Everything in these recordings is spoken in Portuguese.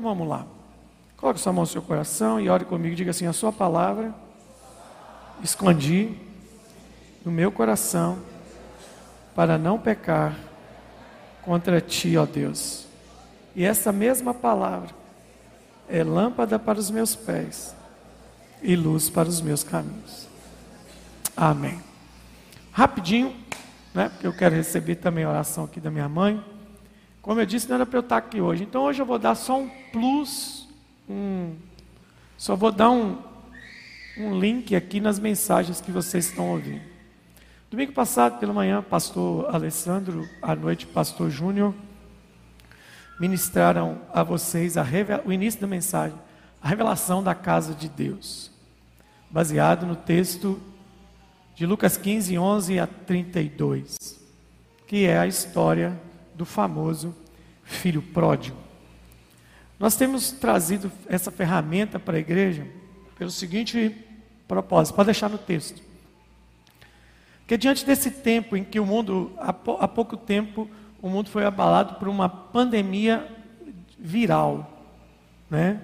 Então vamos lá. Coloque sua mão no seu coração e ore comigo. Diga assim: A sua palavra escondi no meu coração para não pecar contra ti, ó Deus. E essa mesma palavra é lâmpada para os meus pés e luz para os meus caminhos. Amém. Rapidinho, né? Porque eu quero receber também a oração aqui da minha mãe. Como eu disse, não era para eu estar aqui hoje. Então hoje eu vou dar só um plus, um, só vou dar um, um link aqui nas mensagens que vocês estão ouvindo. Domingo passado, pela manhã, pastor Alessandro, à noite, pastor Júnior, ministraram a vocês a o início da mensagem, a revelação da casa de Deus, baseado no texto de Lucas 15, 11 a 32, que é a história do famoso filho pródigo. Nós temos trazido essa ferramenta para a igreja pelo seguinte propósito, pode deixar no texto. Que diante desse tempo em que o mundo, há pouco tempo, o mundo foi abalado por uma pandemia viral, né?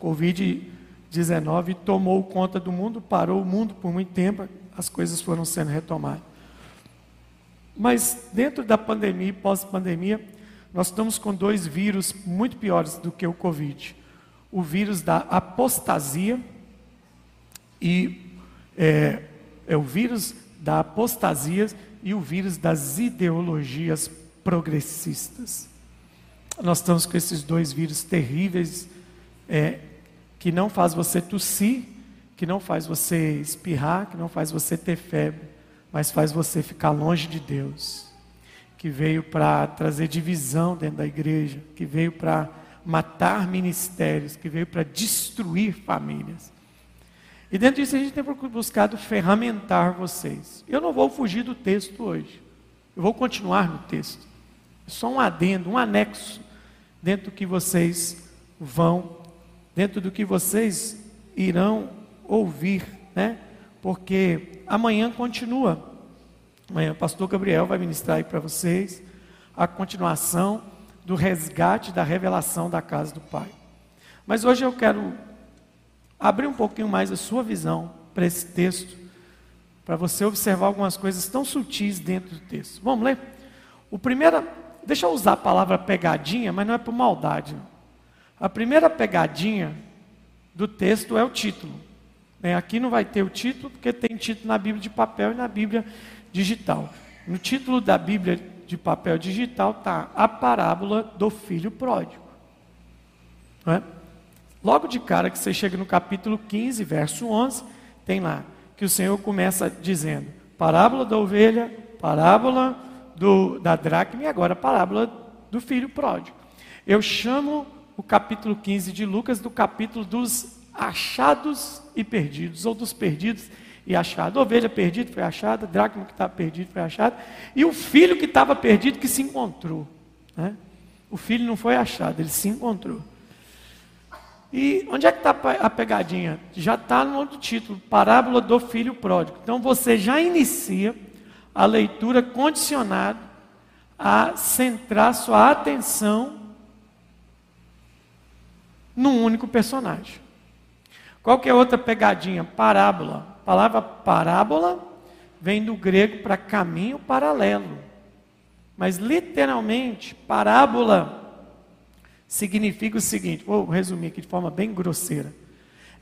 Covid-19 tomou conta do mundo, parou o mundo por muito tempo, as coisas foram sendo retomadas. Mas dentro da pandemia e pós-pandemia, nós estamos com dois vírus muito piores do que o Covid: o vírus da apostasia e é, é o vírus da apostasia e o vírus das ideologias progressistas. Nós estamos com esses dois vírus terríveis é, que não faz você tossir, que não faz você espirrar, que não faz você ter febre, mas faz você ficar longe de Deus. Que veio para trazer divisão dentro da igreja, que veio para matar ministérios, que veio para destruir famílias. E dentro disso a gente tem buscado ferramentar vocês. Eu não vou fugir do texto hoje. Eu vou continuar no texto só um adendo, um anexo dentro do que vocês vão, dentro do que vocês irão ouvir, né? Porque amanhã continua. Amanhã o pastor Gabriel vai ministrar aí para vocês a continuação do resgate da revelação da casa do Pai. Mas hoje eu quero abrir um pouquinho mais a sua visão para esse texto, para você observar algumas coisas tão sutis dentro do texto. Vamos ler? O primeiro, Deixa eu usar a palavra pegadinha, mas não é por maldade. A primeira pegadinha do texto é o título. Bem, aqui não vai ter o título, porque tem título na Bíblia de papel e na Bíblia digital. No título da Bíblia de papel digital está a parábola do filho pródigo. É? Logo de cara que você chega no capítulo 15, verso 11, tem lá que o Senhor começa dizendo: parábola da ovelha, parábola do, da dracma e agora parábola do filho pródigo. Eu chamo o capítulo 15 de Lucas do capítulo dos achados e perdidos, ou dos perdidos e achados. Ovelha perdida foi achada, dracma que estava perdido foi achado, e o filho que estava perdido que se encontrou. Né? O filho não foi achado, ele se encontrou. E onde é que está a pegadinha? Já está no outro título, Parábola do Filho Pródigo. Então você já inicia a leitura condicionado a centrar sua atenção num único personagem. Qual que é outra pegadinha? Parábola. Palavra parábola vem do grego para caminho paralelo. Mas literalmente, parábola significa o seguinte, vou resumir aqui de forma bem grosseira.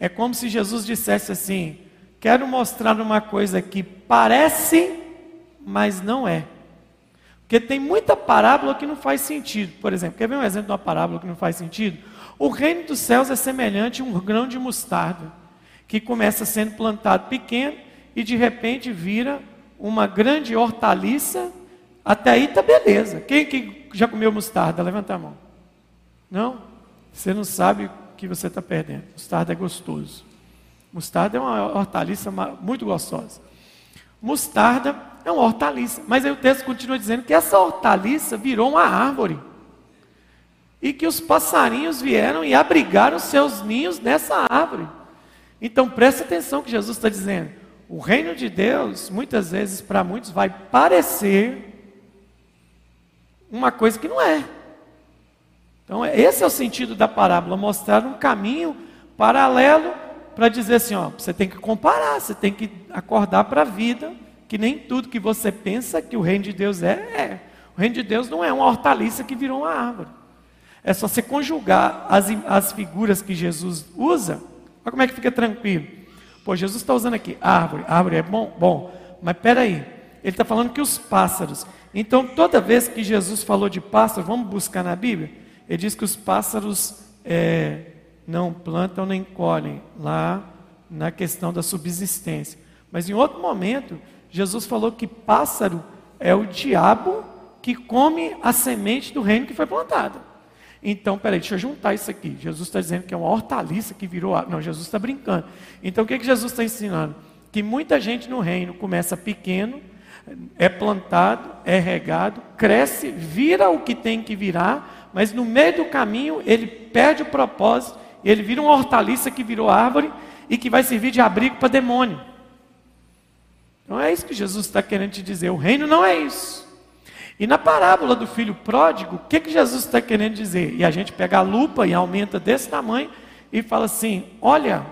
É como se Jesus dissesse assim: quero mostrar uma coisa que parece mas não é. Porque tem muita parábola que não faz sentido. Por exemplo, quer ver um exemplo de uma parábola que não faz sentido? O reino dos céus é semelhante a um grão de mostarda, que começa sendo plantado pequeno e de repente vira uma grande hortaliça. Até aí está beleza. Quem que já comeu mostarda? Levanta a mão. Não? Você não sabe o que você está perdendo. Mostarda é gostoso. Mostarda é uma hortaliça muito gostosa. Mostarda é uma hortaliça. Mas aí o texto continua dizendo que essa hortaliça virou uma árvore. E que os passarinhos vieram e abrigaram seus ninhos nessa árvore. Então preste atenção que Jesus está dizendo. O reino de Deus, muitas vezes, para muitos, vai parecer uma coisa que não é. Então, esse é o sentido da parábola, mostrar um caminho paralelo para dizer assim, ó, você tem que comparar, você tem que acordar para a vida, que nem tudo que você pensa que o reino de Deus é, é. O reino de Deus não é uma hortaliça que virou uma árvore. É só você conjugar as, as figuras que Jesus usa, olha como é que fica tranquilo. Pô, Jesus está usando aqui árvore, árvore é bom, bom, mas peraí, ele está falando que os pássaros. Então, toda vez que Jesus falou de pássaros, vamos buscar na Bíblia, ele diz que os pássaros é, não plantam nem colhem, lá na questão da subsistência. Mas em outro momento, Jesus falou que pássaro é o diabo que come a semente do reino que foi plantada. Então, peraí, deixa eu juntar isso aqui. Jesus está dizendo que é uma hortaliça que virou. Não, Jesus está brincando. Então, o que, que Jesus está ensinando? Que muita gente no reino começa pequeno, é plantado, é regado, cresce, vira o que tem que virar, mas no meio do caminho ele perde o propósito ele vira uma hortaliça que virou árvore e que vai servir de abrigo para demônio. Então é isso que Jesus está querendo te dizer. O reino não é isso. E na parábola do filho pródigo, o que, que Jesus está querendo dizer? E a gente pega a lupa e aumenta desse tamanho e fala assim: olha,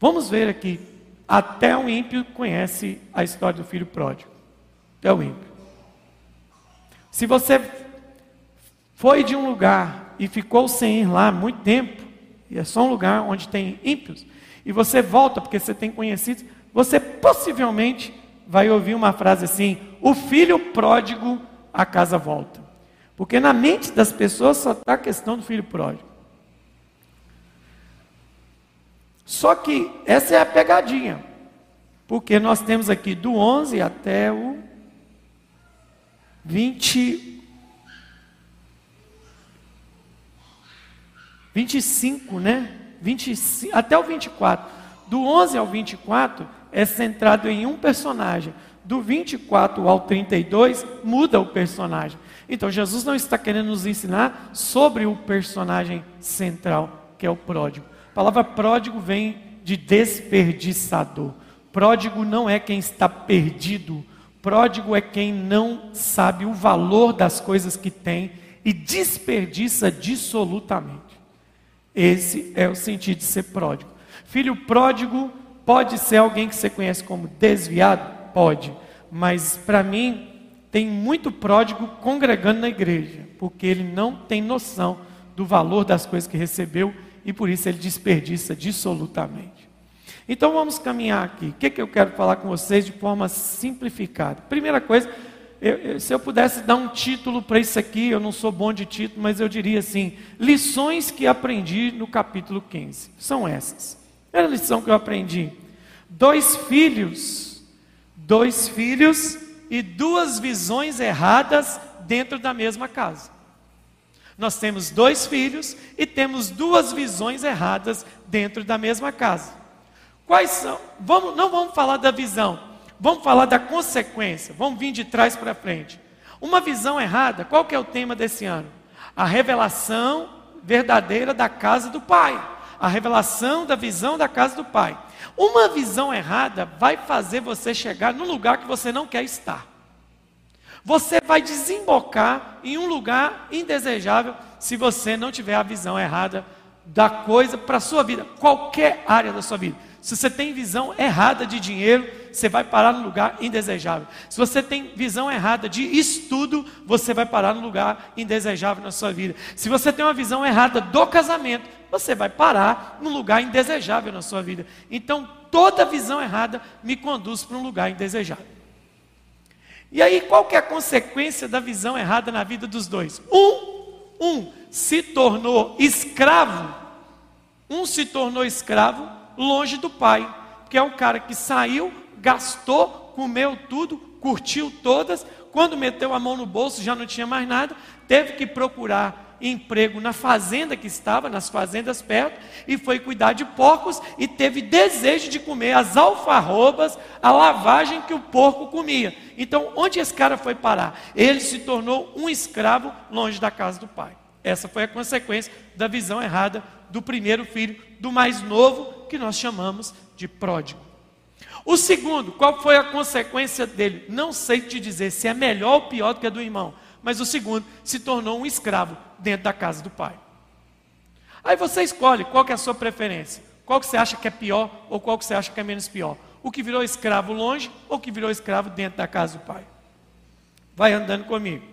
vamos ver aqui. Até o ímpio conhece a história do filho pródigo. Até o ímpio. Se você foi de um lugar e ficou sem ir lá muito tempo, e é só um lugar onde tem ímpios, e você volta porque você tem conhecidos, você possivelmente vai ouvir uma frase assim: o filho pródigo a casa volta. Porque na mente das pessoas só está a questão do filho pródigo. Só que essa é a pegadinha. Porque nós temos aqui do 11 até o 20, 25, né? 25, até o 24. Do 11 ao 24 é centrado em um personagem. Do 24 ao 32 muda o personagem. Então Jesus não está querendo nos ensinar sobre o personagem central, que é o pródigo. A palavra pródigo vem de desperdiçador. Pródigo não é quem está perdido. Pródigo é quem não sabe o valor das coisas que tem e desperdiça dissolutamente. Esse é o sentido de ser pródigo. Filho pródigo pode ser alguém que você conhece como desviado? Pode. Mas para mim, tem muito pródigo congregando na igreja, porque ele não tem noção do valor das coisas que recebeu e por isso ele desperdiça dissolutamente. Então vamos caminhar aqui. O que, que eu quero falar com vocês de forma simplificada? Primeira coisa, eu, eu, se eu pudesse dar um título para isso aqui, eu não sou bom de título, mas eu diria assim: lições que aprendi no capítulo 15. São essas. Era a lição que eu aprendi. Dois filhos, dois filhos e duas visões erradas dentro da mesma casa. Nós temos dois filhos e temos duas visões erradas dentro da mesma casa. Quais são? Vamos, não vamos falar da visão, Vamos falar da consequência. Vamos vir de trás para frente. Uma visão errada. Qual que é o tema desse ano? A revelação verdadeira da casa do Pai. A revelação da visão da casa do Pai. Uma visão errada vai fazer você chegar num lugar que você não quer estar. Você vai desembocar em um lugar indesejável se você não tiver a visão errada da coisa para a sua vida, qualquer área da sua vida. Se você tem visão errada de dinheiro, você vai parar no lugar indesejável. Se você tem visão errada de estudo, você vai parar no lugar indesejável na sua vida. Se você tem uma visão errada do casamento, você vai parar no lugar indesejável na sua vida. Então, toda visão errada me conduz para um lugar indesejável. E aí, qual que é a consequência da visão errada na vida dos dois? Um, um se tornou escravo. Um se tornou escravo longe do pai, que é um cara que saiu, gastou, comeu tudo, curtiu todas, quando meteu a mão no bolso já não tinha mais nada, teve que procurar emprego na fazenda que estava, nas fazendas perto, e foi cuidar de porcos e teve desejo de comer as alfarrobas, a lavagem que o porco comia. Então, onde esse cara foi parar? Ele se tornou um escravo longe da casa do pai. Essa foi a consequência da visão errada do primeiro filho, do mais novo, que nós chamamos de pródigo. O segundo, qual foi a consequência dele? Não sei te dizer se é melhor ou pior do que a do irmão, mas o segundo se tornou um escravo dentro da casa do pai. Aí você escolhe qual que é a sua preferência. Qual que você acha que é pior ou qual que você acha que é menos pior? O que virou escravo longe ou o que virou escravo dentro da casa do pai? Vai andando comigo.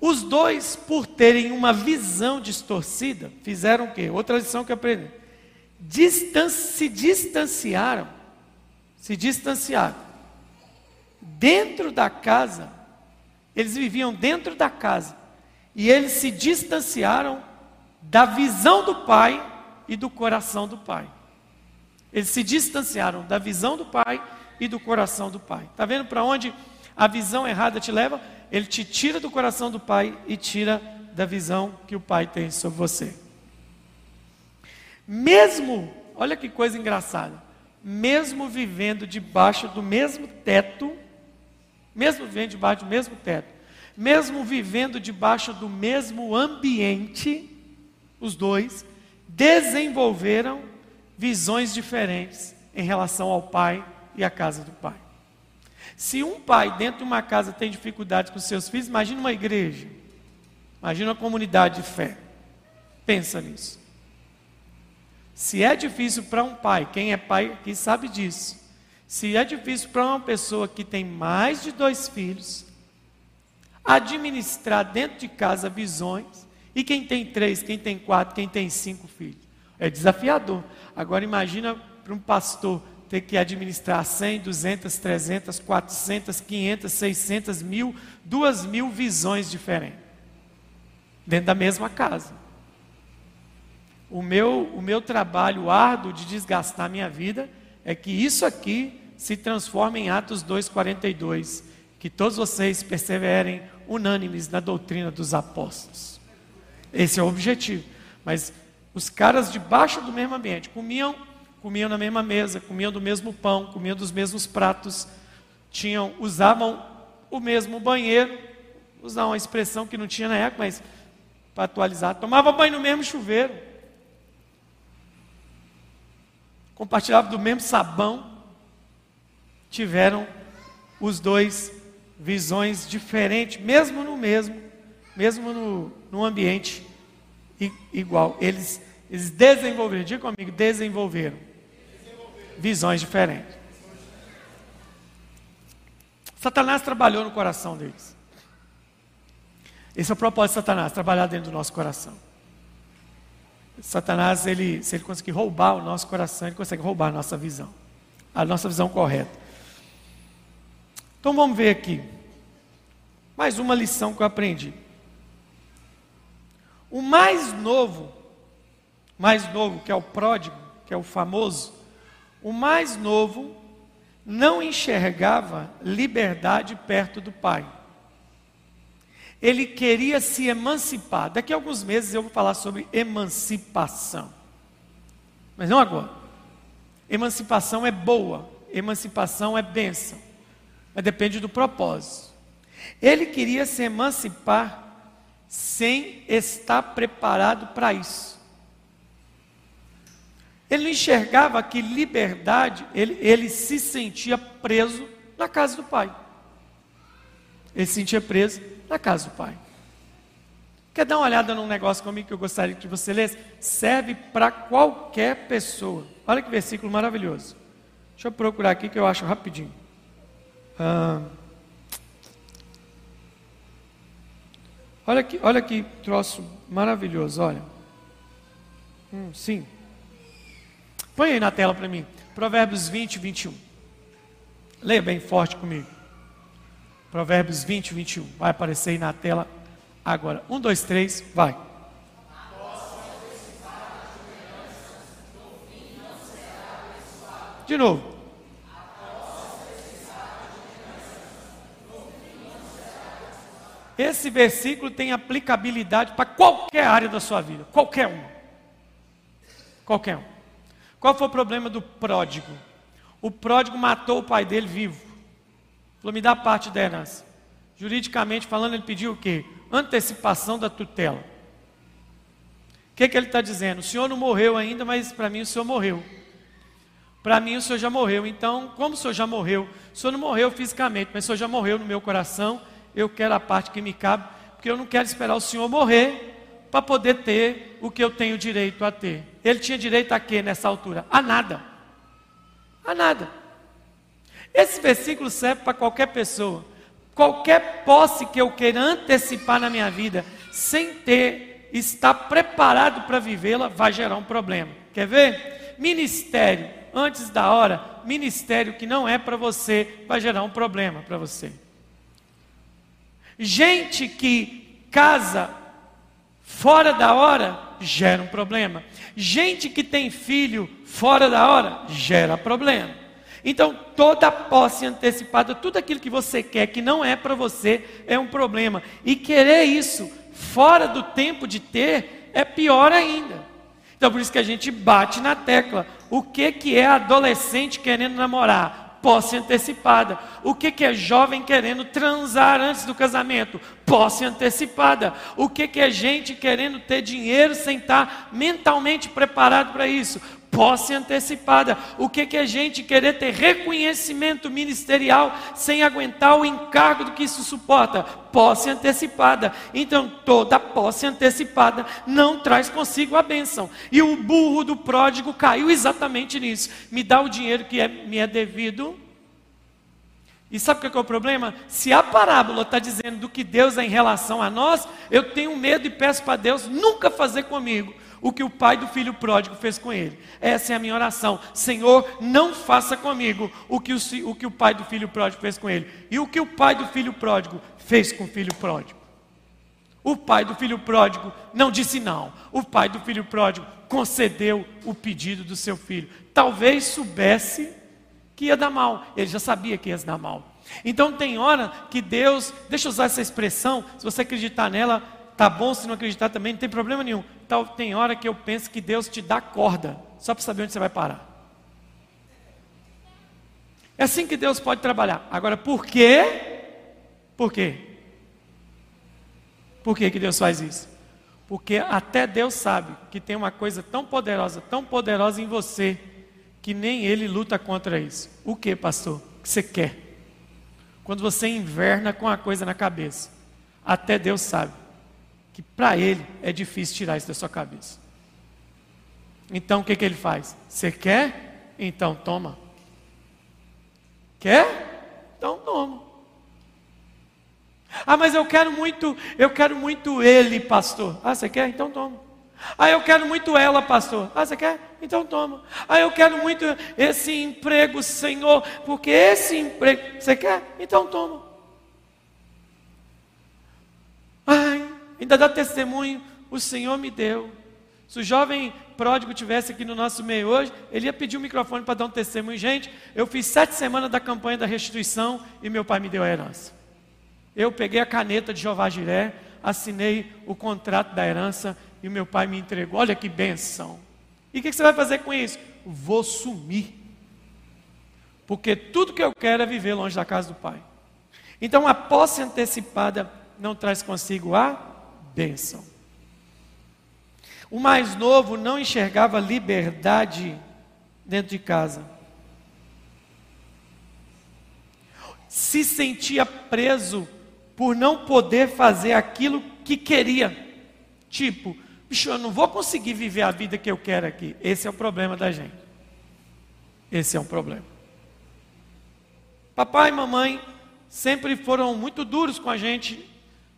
Os dois, por terem uma visão distorcida, fizeram o quê? Outra lição que aprendi. Distan se distanciaram. Se distanciaram. Dentro da casa, eles viviam dentro da casa. E eles se distanciaram da visão do pai e do coração do pai. Eles se distanciaram da visão do pai e do coração do pai. Está vendo para onde a visão errada te leva? ele te tira do coração do pai e tira da visão que o pai tem sobre você. Mesmo, olha que coisa engraçada, mesmo vivendo debaixo do mesmo teto, mesmo vivendo debaixo do mesmo teto, mesmo vivendo debaixo do mesmo ambiente, os dois desenvolveram visões diferentes em relação ao pai e à casa do pai. Se um pai dentro de uma casa tem dificuldades com seus filhos, imagine uma igreja. Imagine uma comunidade de fé. Pensa nisso. Se é difícil para um pai, quem é pai aqui sabe disso. Se é difícil para uma pessoa que tem mais de dois filhos, administrar dentro de casa visões, e quem tem três, quem tem quatro, quem tem cinco filhos, é desafiador. Agora imagina para um pastor ter que administrar 100, 200, 300, 400, 500, 600, mil, duas mil visões diferentes, dentro da mesma casa. O meu, o meu trabalho árduo de desgastar minha vida é que isso aqui se transforme em Atos 2,42, que todos vocês perseverem unânimes na doutrina dos apóstolos. Esse é o objetivo. Mas os caras debaixo do mesmo ambiente comiam comiam na mesma mesa, comiam do mesmo pão, comiam dos mesmos pratos, tinham, usavam o mesmo banheiro, usar uma expressão que não tinha na época, mas para atualizar, tomava banho no mesmo chuveiro, compartilhavam do mesmo sabão, tiveram os dois visões diferentes, mesmo no mesmo, mesmo no, no ambiente igual. Eles, eles desenvolveram, diga comigo, desenvolveram visões diferentes. Satanás trabalhou no coração deles. Esse é o propósito de Satanás, trabalhar dentro do nosso coração. Satanás, ele, se ele conseguir roubar o nosso coração, ele consegue roubar a nossa visão, a nossa visão correta. Então vamos ver aqui. Mais uma lição que eu aprendi. O mais novo, mais novo, que é o pródigo, que é o famoso, o mais novo não enxergava liberdade perto do pai. Ele queria se emancipar. Daqui a alguns meses eu vou falar sobre emancipação. Mas não agora. Emancipação é boa, emancipação é bênção. Mas depende do propósito. Ele queria se emancipar sem estar preparado para isso. Ele não enxergava que liberdade, ele, ele se sentia preso na casa do pai. Ele se sentia preso na casa do pai. Quer dar uma olhada num negócio comigo que eu gostaria que você lesse? Serve para qualquer pessoa. Olha que versículo maravilhoso. Deixa eu procurar aqui que eu acho rapidinho. Ah, olha que, olha que troço maravilhoso, olha. Hum, sim. Põe aí na tela para mim. Provérbios 20, 21. Leia bem forte comigo. Provérbios 20, 21. Vai aparecer aí na tela agora. Um, dois, três, vai. De novo. Esse versículo tem aplicabilidade para qualquer área da sua vida, qualquer uma. Qualquer um. Qual foi o problema do pródigo? O pródigo matou o pai dele vivo. Falou, me dá parte da herança. Juridicamente falando, ele pediu o quê? Antecipação da tutela. O que, que ele está dizendo? O senhor não morreu ainda, mas para mim o senhor morreu. Para mim o senhor já morreu. Então, como o senhor já morreu? O senhor não morreu fisicamente, mas o senhor já morreu no meu coração. eu quero a parte que me cabe, porque eu não quero esperar o Senhor morrer para poder ter o que eu tenho direito a ter. Ele tinha direito a quê nessa altura? A nada. A nada. Esse versículo serve para qualquer pessoa. Qualquer posse que eu queira antecipar na minha vida, sem ter, estar preparado para vivê-la, vai gerar um problema. Quer ver? Ministério, antes da hora, ministério que não é para você, vai gerar um problema para você. Gente que casa fora da hora, gera um problema. Gente que tem filho fora da hora, gera problema. Então, toda posse antecipada, tudo aquilo que você quer que não é para você, é um problema. E querer isso fora do tempo de ter é pior ainda. Então, por isso que a gente bate na tecla. O que, que é adolescente querendo namorar? Posse antecipada. O que, que é jovem querendo transar antes do casamento? Posse antecipada. O que, que é gente querendo ter dinheiro sem estar mentalmente preparado para isso? Posse antecipada. O que, que é gente querer ter reconhecimento ministerial sem aguentar o encargo do que isso suporta? Posse antecipada. Então, toda posse antecipada não traz consigo a bênção. E o burro do pródigo caiu exatamente nisso. Me dá o dinheiro que é, me é devido. E sabe o que é o problema? Se a parábola está dizendo do que Deus é em relação a nós, eu tenho medo e peço para Deus nunca fazer comigo o que o pai do filho pródigo fez com ele. Essa é a minha oração. Senhor, não faça comigo o que o, o que o pai do filho pródigo fez com ele. E o que o pai do filho pródigo fez com o filho pródigo. O pai do filho pródigo não disse não. O pai do filho pródigo concedeu o pedido do seu filho. Talvez soubesse que ia dar mal. Ele já sabia que ia dar mal. Então tem hora que Deus, deixa eu usar essa expressão, se você acreditar nela, tá bom, se não acreditar também, não tem problema nenhum. Tal, tem hora que eu penso que Deus te dá corda, só para saber onde você vai parar. É assim que Deus pode trabalhar. Agora, por quê? Por quê? Por que, que Deus faz isso? Porque até Deus sabe que tem uma coisa tão poderosa, tão poderosa em você, que nem Ele luta contra isso. O que, pastor? O que você quer? Quando você inverna com a coisa na cabeça, até Deus sabe que para ele é difícil tirar isso da sua cabeça. Então o que, que ele faz? Você quer? Então toma. Quer? Então toma. Ah, mas eu quero muito, eu quero muito ele, pastor. Ah, você quer? Então toma. Ah, eu quero muito ela, pastor. Ah, você quer? Então toma. Ah, eu quero muito esse emprego, Senhor, porque esse emprego, você quer? Então toma. Ai, ainda dá testemunho, o Senhor me deu. Se o jovem pródigo tivesse aqui no nosso meio hoje, ele ia pedir o microfone para dar um testemunho. Gente, eu fiz sete semanas da campanha da restituição e meu pai me deu a herança. Eu peguei a caneta de Jeová Jiré, assinei o contrato da herança e meu pai me entregou. Olha que benção. E o que você vai fazer com isso? Vou sumir. Porque tudo que eu quero é viver longe da casa do pai. Então a posse antecipada não traz consigo a bênção. O mais novo não enxergava liberdade dentro de casa. Se sentia preso por não poder fazer aquilo que queria. Tipo, bicho, eu não vou conseguir viver a vida que eu quero aqui. Esse é o problema da gente. Esse é um problema. Papai e mamãe sempre foram muito duros com a gente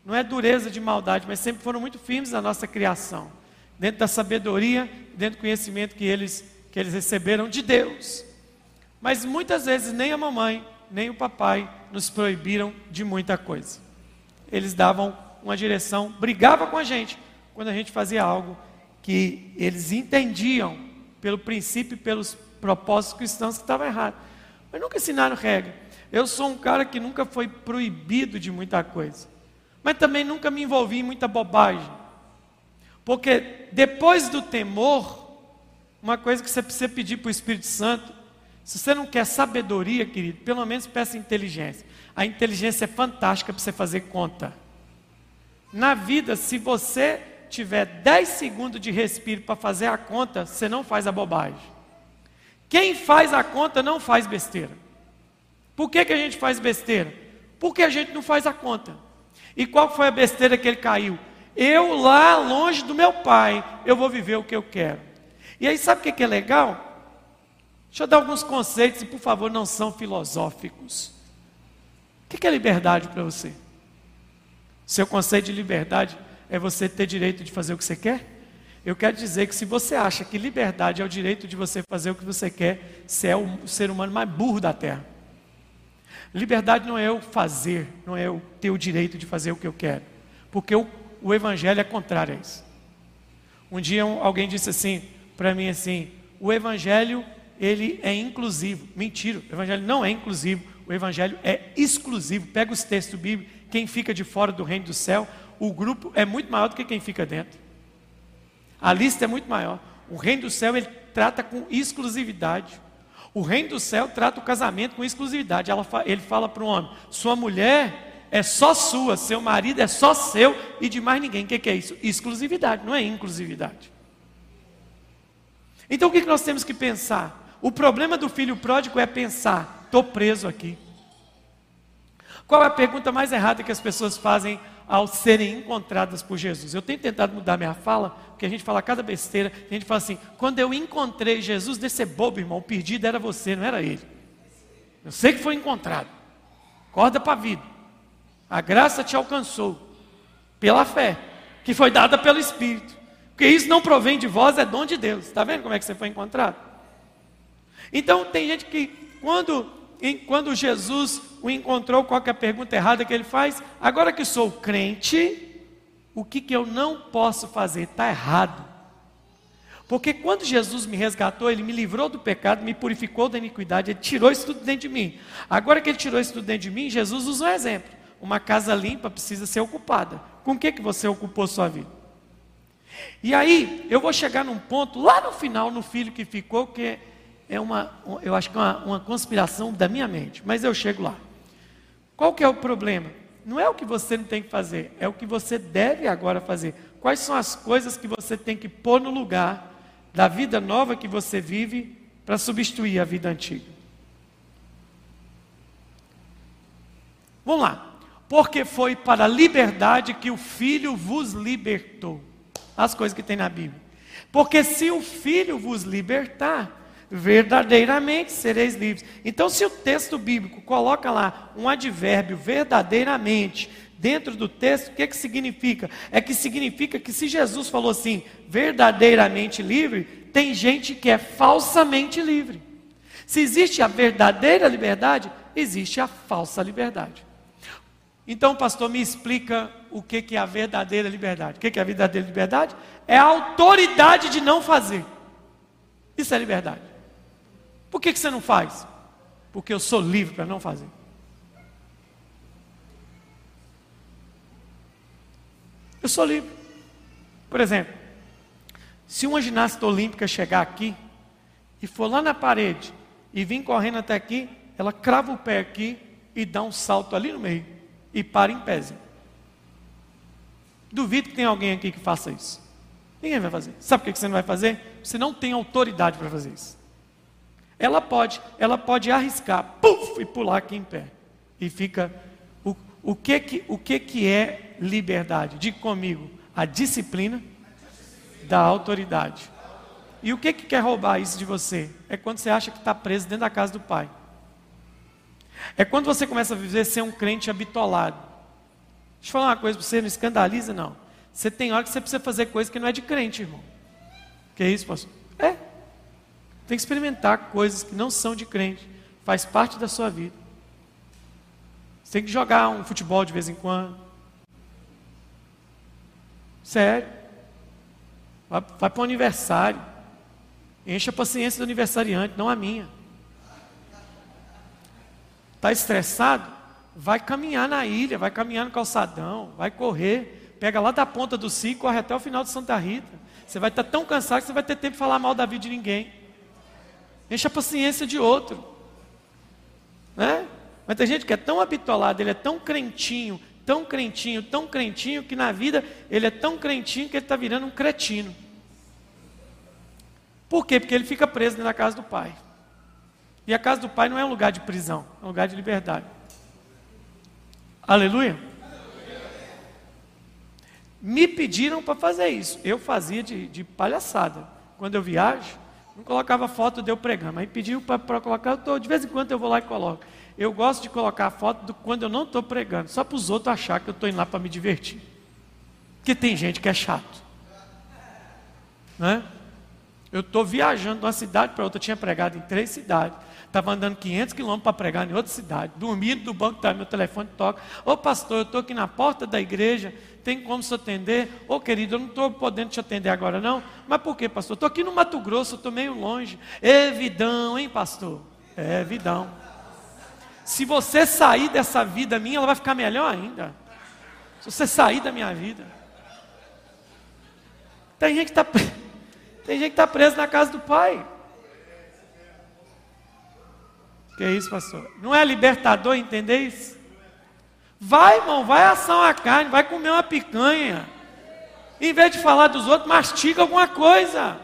não é dureza de maldade, mas sempre foram muito firmes na nossa criação, dentro da sabedoria, dentro do conhecimento que eles, que eles receberam de Deus. Mas muitas vezes nem a mamãe, nem o papai nos proibiram de muita coisa. Eles davam uma direção, brigavam com a gente quando a gente fazia algo que eles entendiam pelo princípio e pelos propósitos cristãos que estava errado. Mas nunca ensinaram regra. Eu sou um cara que nunca foi proibido de muita coisa mas também nunca me envolvi em muita bobagem. Porque depois do temor, uma coisa que você precisa pedir para o Espírito Santo, se você não quer sabedoria, querido, pelo menos peça inteligência. A inteligência é fantástica para você fazer conta. Na vida, se você tiver 10 segundos de respiro para fazer a conta, você não faz a bobagem. Quem faz a conta não faz besteira. Por que, que a gente faz besteira? Porque a gente não faz a conta. E qual foi a besteira que ele caiu? Eu lá longe do meu pai, eu vou viver o que eu quero. E aí sabe o que é legal? Deixa eu dar alguns conceitos e por favor não são filosóficos. O que é liberdade para você? Seu conceito de liberdade é você ter direito de fazer o que você quer? Eu quero dizer que se você acha que liberdade é o direito de você fazer o que você quer, você é o ser humano mais burro da terra. Liberdade não é eu fazer, não é eu ter o direito de fazer o que eu quero. Porque o, o Evangelho é contrário a isso. Um dia alguém disse assim para mim assim: o Evangelho ele é inclusivo. Mentira, o Evangelho não é inclusivo. O Evangelho é exclusivo. Pega os textos bíblicos. Quem fica de fora do reino do céu, o grupo é muito maior do que quem fica dentro. A lista é muito maior. O reino do céu ele trata com exclusividade. O reino do céu trata o casamento com exclusividade. ele fala para o homem: sua mulher é só sua, seu marido é só seu e de mais ninguém. O que, que é isso? Exclusividade, não é inclusividade. Então o que, que nós temos que pensar? O problema do filho pródigo é pensar: estou preso aqui. Qual é a pergunta mais errada que as pessoas fazem ao serem encontradas por Jesus. Eu tenho tentado mudar minha fala, porque a gente fala cada besteira, a gente fala assim: quando eu encontrei Jesus, desse ser bobo, irmão, o perdido era você, não era ele. Eu sei que foi encontrado. Acorda para a vida. A graça te alcançou pela fé, que foi dada pelo Espírito. Porque isso não provém de vós, é dom de Deus. Está vendo como é que você foi encontrado? Então tem gente que, quando quando Jesus o encontrou, qual é a pergunta errada que ele faz? Agora que sou crente, o que, que eu não posso fazer? Está errado. Porque quando Jesus me resgatou, Ele me livrou do pecado, me purificou da iniquidade, Ele tirou isso tudo dentro de mim. Agora que Ele tirou isso tudo dentro de mim, Jesus usa um exemplo. Uma casa limpa precisa ser ocupada. Com o que, que você ocupou sua vida? E aí, eu vou chegar num ponto, lá no final, no filho que ficou, que é uma, eu acho que é uma, uma conspiração da minha mente, mas eu chego lá. Qual que é o problema? Não é o que você não tem que fazer, é o que você deve agora fazer. Quais são as coisas que você tem que pôr no lugar da vida nova que você vive para substituir a vida antiga? Vamos lá. Porque foi para a liberdade que o Filho vos libertou. As coisas que tem na Bíblia. Porque se o Filho vos libertar, verdadeiramente sereis livres. Então, se o texto bíblico coloca lá um advérbio verdadeiramente dentro do texto, o que, que significa? É que significa que se Jesus falou assim, verdadeiramente livre, tem gente que é falsamente livre. Se existe a verdadeira liberdade, existe a falsa liberdade. Então, pastor, me explica o que, que é a verdadeira liberdade. O que, que é a verdadeira liberdade? É a autoridade de não fazer. Isso é liberdade. Por que, que você não faz? Porque eu sou livre para não fazer. Eu sou livre. Por exemplo, se uma ginasta olímpica chegar aqui e for lá na parede e vir correndo até aqui, ela crava o pé aqui e dá um salto ali no meio e para em pé. Duvido que tenha alguém aqui que faça isso. Ninguém vai fazer. Sabe por que você não vai fazer? Você não tem autoridade para fazer isso. Ela pode, ela pode arriscar, puf, e pular aqui em pé. E fica. O, o, que, que, o que, que é liberdade? Diga comigo, a disciplina da autoridade. E o que, que quer roubar isso de você? É quando você acha que está preso dentro da casa do pai. É quando você começa a viver ser um crente habitolado. Deixa eu falar uma coisa para você, não escandaliza não. Você tem hora que você precisa fazer coisa que não é de crente, irmão. Que isso, pastor? É. Tem que experimentar coisas que não são de crente. Faz parte da sua vida. Você tem que jogar um futebol de vez em quando. Sério. Vai, vai para o aniversário. Enche a paciência do aniversariante, não a minha. Está estressado? Vai caminhar na ilha, vai caminhar no calçadão, vai correr. Pega lá da ponta do ciclo, corre até o final de Santa Rita. Você vai estar tão cansado que você vai ter tempo de falar mal da vida de ninguém. Enche a paciência de outro. Né? Mas tem gente que é tão habitolado, ele é tão crentinho, tão crentinho, tão crentinho, que na vida ele é tão crentinho que ele está virando um cretino. Por quê? Porque ele fica preso na casa do pai. E a casa do pai não é um lugar de prisão, é um lugar de liberdade. Aleluia? Me pediram para fazer isso. Eu fazia de, de, palhaçada. Quando eu viajo, não colocava foto de eu pregando. Aí pediu para colocar, eu tô, de vez em quando eu vou lá e coloco. Eu gosto de colocar a foto do, quando eu não estou pregando, só para os outros achar que eu estou indo lá para me divertir. Porque tem gente que é chato. Né? Eu estou viajando de uma cidade para outra, eu tinha pregado em três cidades. Estava andando 500 quilômetros para pregar em outra cidade. Dormindo do banco, tá, meu telefone toca. Ô pastor, eu estou aqui na porta da igreja, tem como se atender? Ô querido, eu não estou podendo te atender agora não. Mas por quê, pastor? Estou aqui no Mato Grosso, estou meio longe. É vidão, hein, pastor? É vidão. Se você sair dessa vida minha, ela vai ficar melhor ainda. Se você sair da minha vida. Tem gente que está que está preso na casa do pai. Que é isso, pastor? Não é libertador entender isso? Vai, irmão, vai assar uma carne, vai comer uma picanha. Em vez de falar dos outros, mastiga alguma coisa.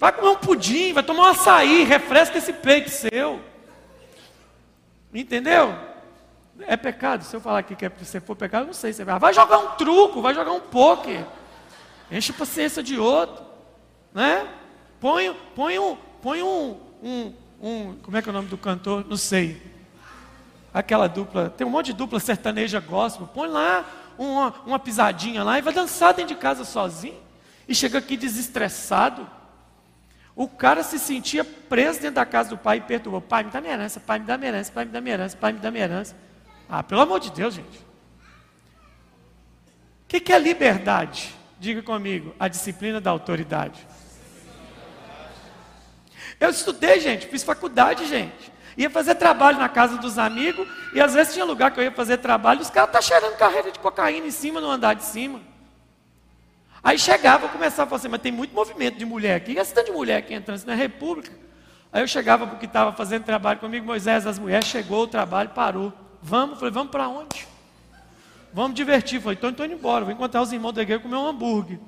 Vai comer um pudim, vai tomar um açaí, refresca esse peito seu. Entendeu? É pecado. Se eu falar aqui que é, se for pecado, não sei. Você vai, vai jogar um truco, vai jogar um poker. Enche a paciência de outro. Né? Põe, põe, um, põe um, um, um. Como é que é o nome do cantor? Não sei. Aquela dupla. Tem um monte de dupla sertaneja gospel. Põe lá uma, uma pisadinha lá e vai dançar dentro de casa sozinho. E chega aqui desestressado. O cara se sentia preso dentro da casa do pai e perturbou. Pai, me dá minha herança, pai, me dá minha herança, pai, me dá minha herança, pai, me dá minha herança. Ah, pelo amor de Deus, gente. O que, que é liberdade? Diga comigo, a disciplina da autoridade. Eu estudei, gente, fiz faculdade, gente. Ia fazer trabalho na casa dos amigos, e às vezes tinha lugar que eu ia fazer trabalho, e os caras estavam tá cheirando carreira de cocaína em cima, no andar de cima. Aí chegava, eu começava a falar assim, mas tem muito movimento de mulher aqui, esse tanto de mulher aqui entrando na República. Aí eu chegava porque estava fazendo trabalho comigo, Moisés, as mulheres, chegou o trabalho, parou. Vamos, falei, vamos para onde? Vamos divertir. Falei, então estou indo embora, vou encontrar os irmãos da igreja comer um hambúrguer.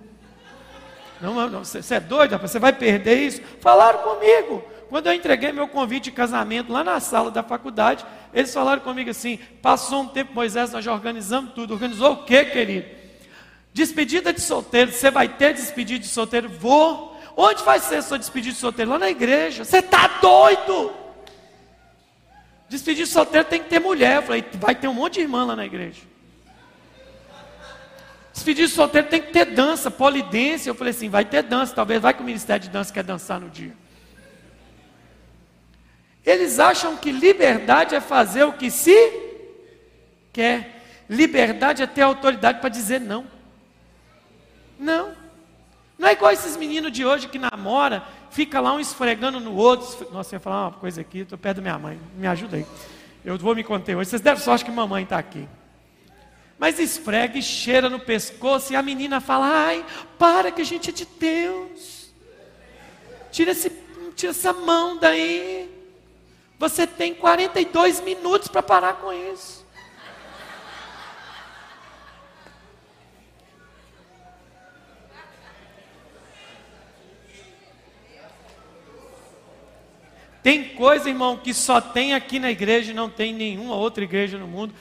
Não, não, você é doido, rapaz? Você vai perder isso? Falaram comigo. Quando eu entreguei meu convite de casamento lá na sala da faculdade, eles falaram comigo assim: passou um tempo, Moisés, nós já organizamos tudo. Organizou o quê, querido? Despedida de solteiro. Você vai ter despedida de solteiro? Vou. Onde vai ser sua despedida de solteiro? Lá na igreja. Você está doido? Despedida de solteiro tem que ter mulher. Eu falei: vai ter um monte de irmã lá na igreja. Despedir de solteiro tem que ter dança, polidência. Eu falei assim: vai ter dança, talvez vai que o Ministério de Dança quer dançar no dia. Eles acham que liberdade é fazer o que se quer. Liberdade é ter autoridade para dizer não. Não. Não é igual esses meninos de hoje que namora, fica lá um esfregando no outro. Nossa, eu ia falar uma coisa aqui, estou perto da minha mãe. Me ajuda aí. Eu vou me conter hoje. Vocês deram sorte que mamãe está aqui mas esfrega e cheira no pescoço, e a menina fala: ai, para que a gente é de Deus, tira, esse, tira essa mão daí. Você tem 42 minutos para parar com isso. Tem coisa, irmão, que só tem aqui na igreja e não tem em nenhuma outra igreja no mundo.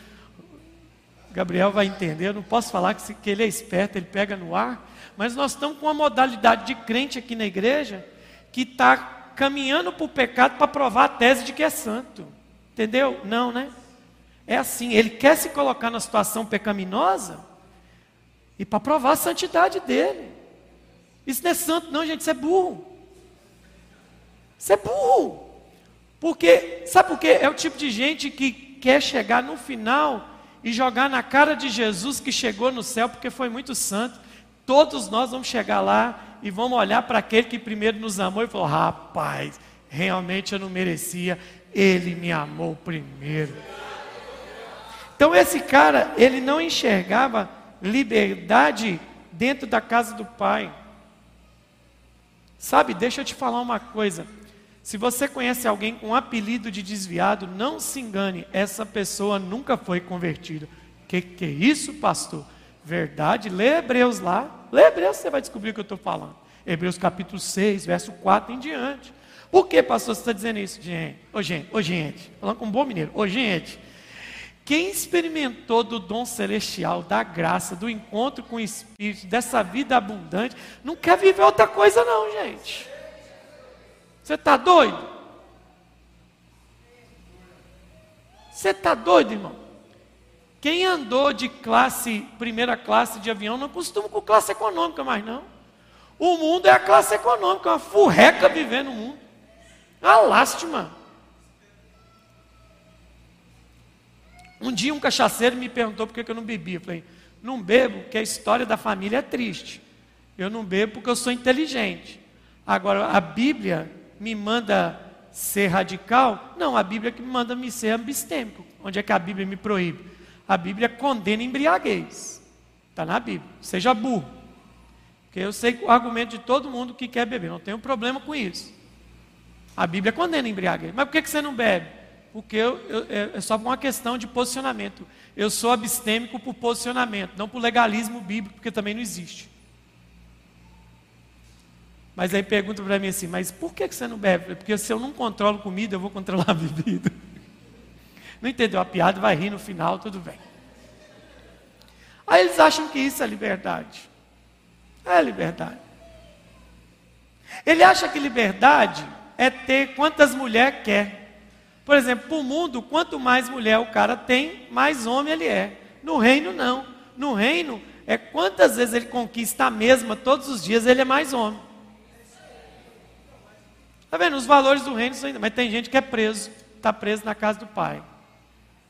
Gabriel vai entender, eu não posso falar que, que ele é esperto, ele pega no ar, mas nós estamos com uma modalidade de crente aqui na igreja que está caminhando para o pecado para provar a tese de que é santo. Entendeu? Não, né? É assim, ele quer se colocar na situação pecaminosa e para provar a santidade dele. Isso não é santo, não, gente, isso é burro. Isso é burro. Porque, sabe por quê? É o tipo de gente que quer chegar no final e jogar na cara de Jesus que chegou no céu porque foi muito santo. Todos nós vamos chegar lá e vamos olhar para aquele que primeiro nos amou e falou: rapaz, realmente eu não merecia, ele me amou primeiro. Então esse cara, ele não enxergava liberdade dentro da casa do pai. Sabe, deixa eu te falar uma coisa. Se você conhece alguém com apelido de desviado, não se engane, essa pessoa nunca foi convertida. Que que é isso, pastor? Verdade? Lê Hebreus lá. Lê Hebreus, você vai descobrir o que eu estou falando. Hebreus capítulo 6, verso 4 em diante. Por que, pastor, você está dizendo isso? Gente, ô gente, ô gente, falando com um bom mineiro, ô gente, quem experimentou do dom celestial, da graça, do encontro com o Espírito, dessa vida abundante, não quer viver outra coisa, não, gente. Você está doido? Você está doido, irmão? Quem andou de classe, primeira classe de avião, não costuma com classe econômica mais, não. O mundo é a classe econômica, uma furreca viver no mundo. Uma lástima. Um dia um cachaceiro me perguntou por que eu não bebia. Eu falei, não bebo porque a história da família é triste. Eu não bebo porque eu sou inteligente. Agora, a Bíblia me manda ser radical? Não, a Bíblia que me manda me ser abstêmico. Onde é que a Bíblia me proíbe? A Bíblia condena embriaguez. Está na Bíblia. Seja burro. Porque eu sei o argumento de todo mundo que quer beber. Não tenho problema com isso. A Bíblia condena embriaguez. Mas por que, você não bebe? porque eu, eu, é só uma questão de posicionamento. Eu sou abstêmico por posicionamento, não por legalismo bíblico, porque também não existe. Mas aí pergunta para mim assim, mas por que você não bebe? Porque se eu não controlo comida, eu vou controlar a bebida. Não entendeu a piada, vai rir no final, tudo bem. Aí eles acham que isso é liberdade. É liberdade. Ele acha que liberdade é ter quantas mulheres quer. Por exemplo, para o mundo, quanto mais mulher o cara tem, mais homem ele é. No reino, não. No reino, é quantas vezes ele conquista a mesma, todos os dias ele é mais homem. Está vendo? Os valores do reino são ainda. Mas tem gente que é preso, está preso na casa do pai.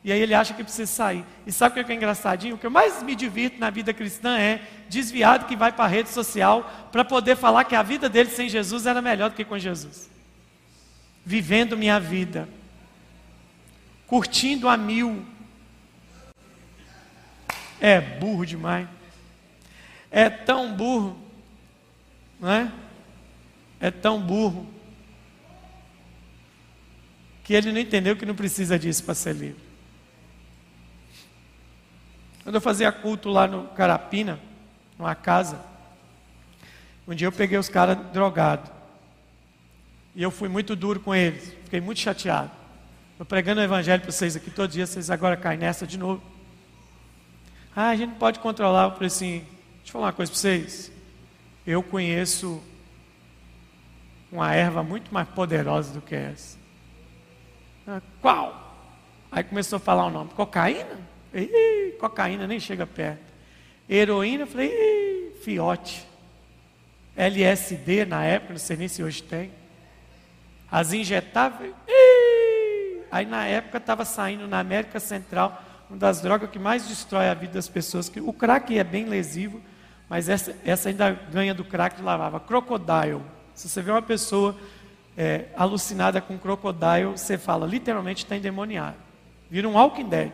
E aí ele acha que precisa sair. E sabe o que é engraçadinho? O que eu mais me divirto na vida cristã é desviado que vai para a rede social para poder falar que a vida dele sem Jesus era melhor do que com Jesus. Vivendo minha vida curtindo a mil. É burro demais. É tão burro, não é? É tão burro que ele não entendeu que não precisa disso para ser livre. Quando eu fazia culto lá no Carapina, numa casa, um dia eu peguei os caras drogados. E eu fui muito duro com eles, fiquei muito chateado. Estou pregando o evangelho para vocês aqui todo dia, vocês agora caem nessa de novo. Ah, a gente não pode controlar. Eu falei assim: deixa eu falar uma coisa para vocês. Eu conheço uma erva muito mais poderosa do que essa. Ah, qual? Aí começou a falar o nome: cocaína? Ih, cocaína nem chega perto. Heroína, falei: Ih, fiote. LSD na época, não sei nem se hoje tem. As injetáveis, ih, Aí na época estava saindo na América Central uma das drogas que mais destrói a vida das pessoas. Que o crack é bem lesivo, mas essa, essa ainda ganha do crack de lavava. Crocodile. Se você vê uma pessoa é, alucinada com crocodile, você fala, literalmente está endemoniado. Vira um Walking Dead.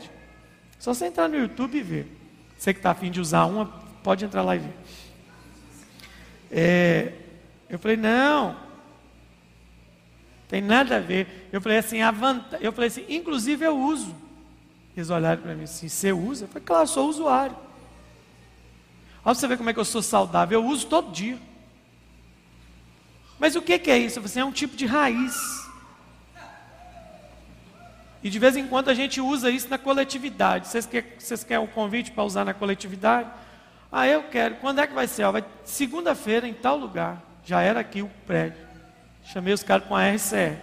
Só você entrar no YouTube e ver. Você que está afim de usar uma, pode entrar lá e ver. É, eu falei, não, tem nada a ver. Eu falei assim, a vanta... eu falei assim, inclusive eu uso. Eles olharam para mim assim, você usa? Eu falei, claro, sou usuário. Olha você ver como é que eu sou saudável, eu uso todo dia. Mas o que, é isso? Assim, é um tipo de raiz. E de vez em quando a gente usa isso na coletividade. Vocês querem, vocês querem um convite para usar na coletividade? Ah, eu quero. Quando é que vai ser? Vai segunda-feira em tal lugar. Já era aqui o prédio. Chamei os caras com a RCE.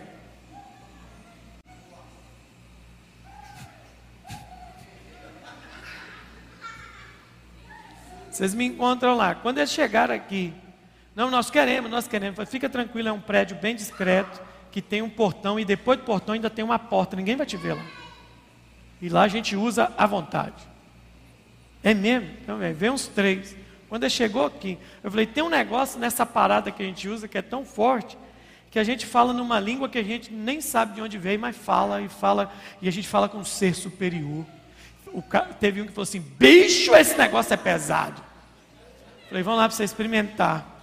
Vocês me encontram lá. Quando eles chegaram aqui, não, nós queremos, nós queremos. Fica tranquilo, é um prédio bem discreto, que tem um portão e depois do portão ainda tem uma porta, ninguém vai te ver lá. E lá a gente usa à vontade. É mesmo? Então, vem uns três. Quando ele chegou aqui, eu falei, tem um negócio nessa parada que a gente usa que é tão forte que a gente fala numa língua que a gente nem sabe de onde veio, mas fala e fala, e a gente fala com um ser superior. O, teve um que falou assim: bicho, esse negócio é pesado. Falei, vamos lá para você experimentar.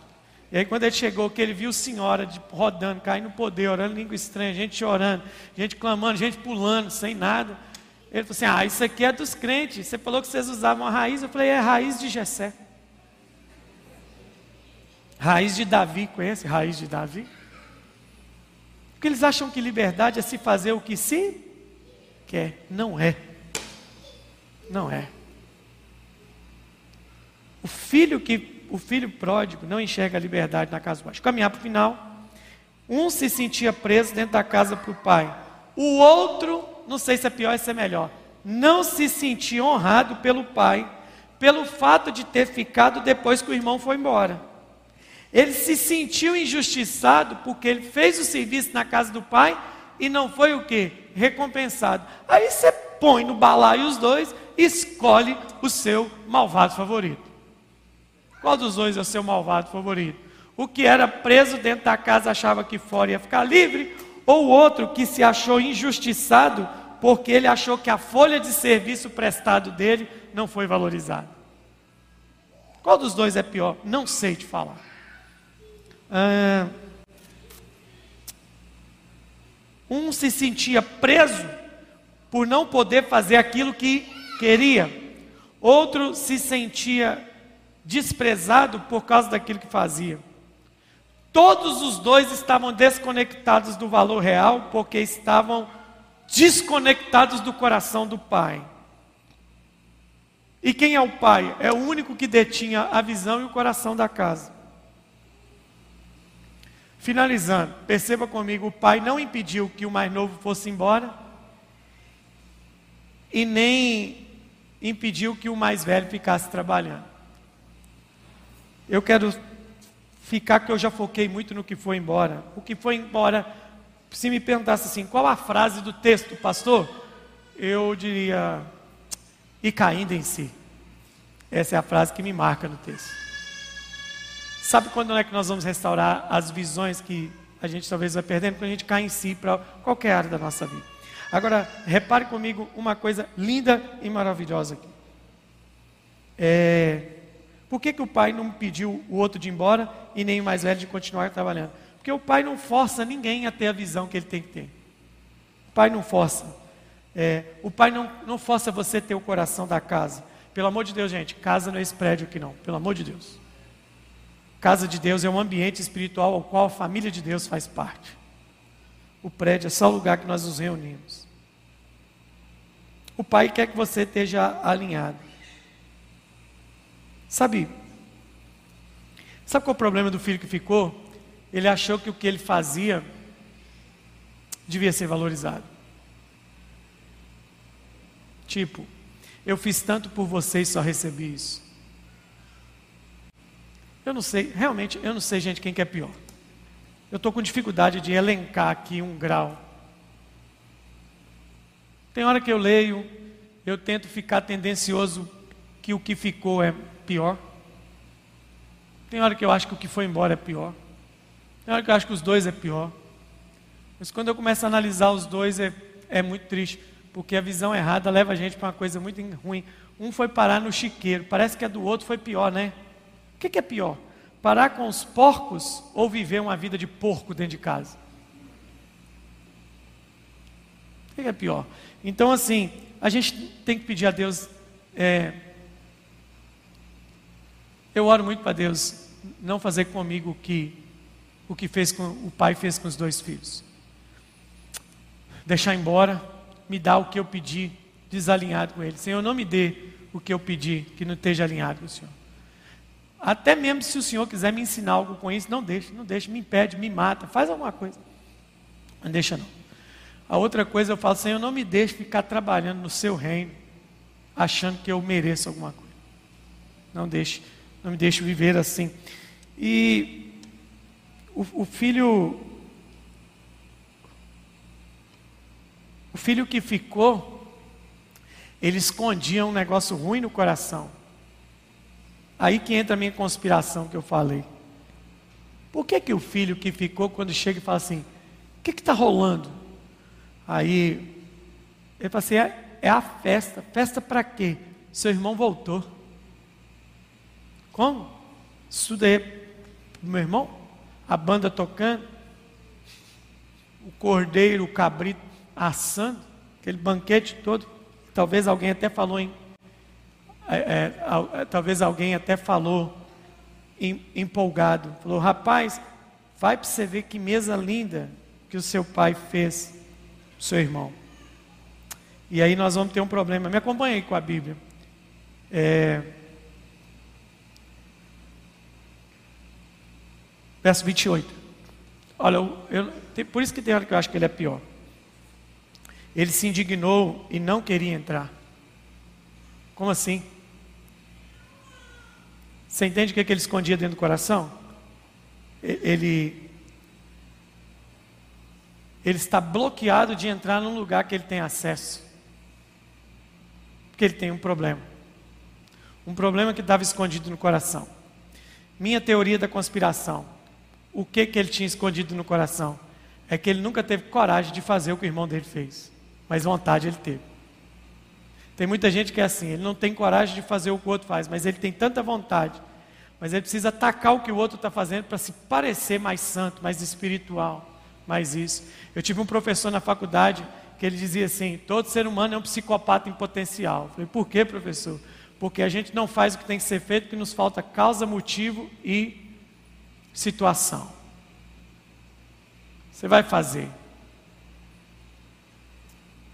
E aí, quando ele chegou, que ele viu senhora de, rodando, caindo no poder, orando língua estranha, gente chorando, gente clamando, gente pulando, sem nada. Ele falou assim: Ah, isso aqui é dos crentes. Você falou que vocês usavam a raiz. Eu falei: É raiz de Jessé. Raiz de Davi, conhece raiz de Davi? Porque eles acham que liberdade é se fazer o que se quer. Não é. Não é. O filho que o filho pródigo não enxerga a liberdade na casa do pai. Caminhar para o final. Um se sentia preso dentro da casa para o pai. O outro, não sei se é pior ou se é melhor, não se sentia honrado pelo pai, pelo fato de ter ficado depois que o irmão foi embora. Ele se sentiu injustiçado porque ele fez o serviço na casa do pai e não foi o que? Recompensado. Aí você põe no balaio os dois escolhe o seu malvado favorito. Qual dos dois é o seu malvado favorito? O que era preso dentro da casa achava que fora ia ficar livre, ou o outro que se achou injustiçado porque ele achou que a folha de serviço prestado dele não foi valorizada. Qual dos dois é pior? Não sei te falar. Ah, um se sentia preso por não poder fazer aquilo que queria, outro se sentia desprezado por causa daquilo que fazia. Todos os dois estavam desconectados do valor real, porque estavam desconectados do coração do Pai. E quem é o Pai? É o único que detinha a visão e o coração da casa. Finalizando, perceba comigo: o Pai não impediu que o mais novo fosse embora, e nem impediu que o mais velho ficasse trabalhando. Eu quero ficar, que eu já foquei muito no que foi embora. O que foi embora, se me perguntasse assim, qual a frase do texto, pastor? Eu diria, e caindo em si. Essa é a frase que me marca no texto. Sabe quando é que nós vamos restaurar as visões que a gente talvez vai perdendo? Quando a gente cai em si para qualquer área da nossa vida. Agora, repare comigo uma coisa linda e maravilhosa aqui. É, por que, que o pai não pediu o outro de ir embora e nem o mais velho de continuar trabalhando? Porque o pai não força ninguém a ter a visão que ele tem que ter. O pai não força. É, o pai não, não força você ter o coração da casa. Pelo amor de Deus, gente, casa não é esse prédio aqui não. Pelo amor de Deus. Casa de Deus é um ambiente espiritual ao qual a família de Deus faz parte. O prédio é só o lugar que nós nos reunimos. O pai quer que você esteja alinhado. Sabe? Sabe qual é o problema do filho que ficou? Ele achou que o que ele fazia devia ser valorizado. Tipo, eu fiz tanto por vocês só recebi isso. Eu não sei, realmente, eu não sei, gente, quem que é pior. Eu estou com dificuldade de elencar aqui um grau. Tem hora que eu leio, eu tento ficar tendencioso que o que ficou é pior. Tem hora que eu acho que o que foi embora é pior. Tem hora que eu acho que os dois é pior. Mas quando eu começo a analisar os dois é, é muito triste, porque a visão errada leva a gente para uma coisa muito ruim. Um foi parar no chiqueiro, parece que a do outro foi pior, né? O que, que é pior? Parar com os porcos ou viver uma vida de porco dentro de casa? O que, que é pior? Então, assim, a gente tem que pedir a Deus é, eu oro muito para Deus não fazer comigo o que o que fez com o pai fez com os dois filhos. Deixar embora, me dá o que eu pedi, desalinhado com ele. Senhor, não me dê o que eu pedi que não esteja alinhado com o Senhor. Até mesmo se o Senhor quiser me ensinar algo com isso, não deixe, não deixe, me impede, me mata, faz alguma coisa. Não deixa não. A outra coisa eu falo, Senhor, não me deixe ficar trabalhando no seu reino, achando que eu mereço alguma coisa. Não deixe não me deixo viver assim. E o, o filho, o filho que ficou, ele escondia um negócio ruim no coração. Aí que entra a minha conspiração que eu falei. Por que, que o filho que ficou, quando chega e fala assim, o que está rolando? Aí ele fala assim, é, é a festa. Festa para quê? Seu irmão voltou. Como? Estudei meu irmão, a banda tocando, o cordeiro, o cabrito assando, aquele banquete todo. Talvez alguém até falou em. É, é, talvez alguém até falou em, empolgado. Falou, rapaz, vai para você ver que mesa linda que o seu pai fez, seu irmão. E aí nós vamos ter um problema. Me acompanhe aí com a Bíblia. É... Verso 28. Olha, eu, eu, por isso que tem hora que eu acho que ele é pior. Ele se indignou e não queria entrar. Como assim? Você entende o que, é que ele escondia dentro do coração? Ele, ele está bloqueado de entrar num lugar que ele tem acesso. Porque ele tem um problema. Um problema que estava escondido no coração. Minha teoria da conspiração. O que, que ele tinha escondido no coração? É que ele nunca teve coragem de fazer o que o irmão dele fez. Mas vontade ele teve. Tem muita gente que é assim, ele não tem coragem de fazer o que o outro faz, mas ele tem tanta vontade. Mas ele precisa atacar o que o outro está fazendo para se parecer mais santo, mais espiritual, mais isso. Eu tive um professor na faculdade que ele dizia assim: todo ser humano é um psicopata em potencial. Eu falei, por quê, professor? Porque a gente não faz o que tem que ser feito, porque nos falta causa, motivo e situação. Você vai fazer.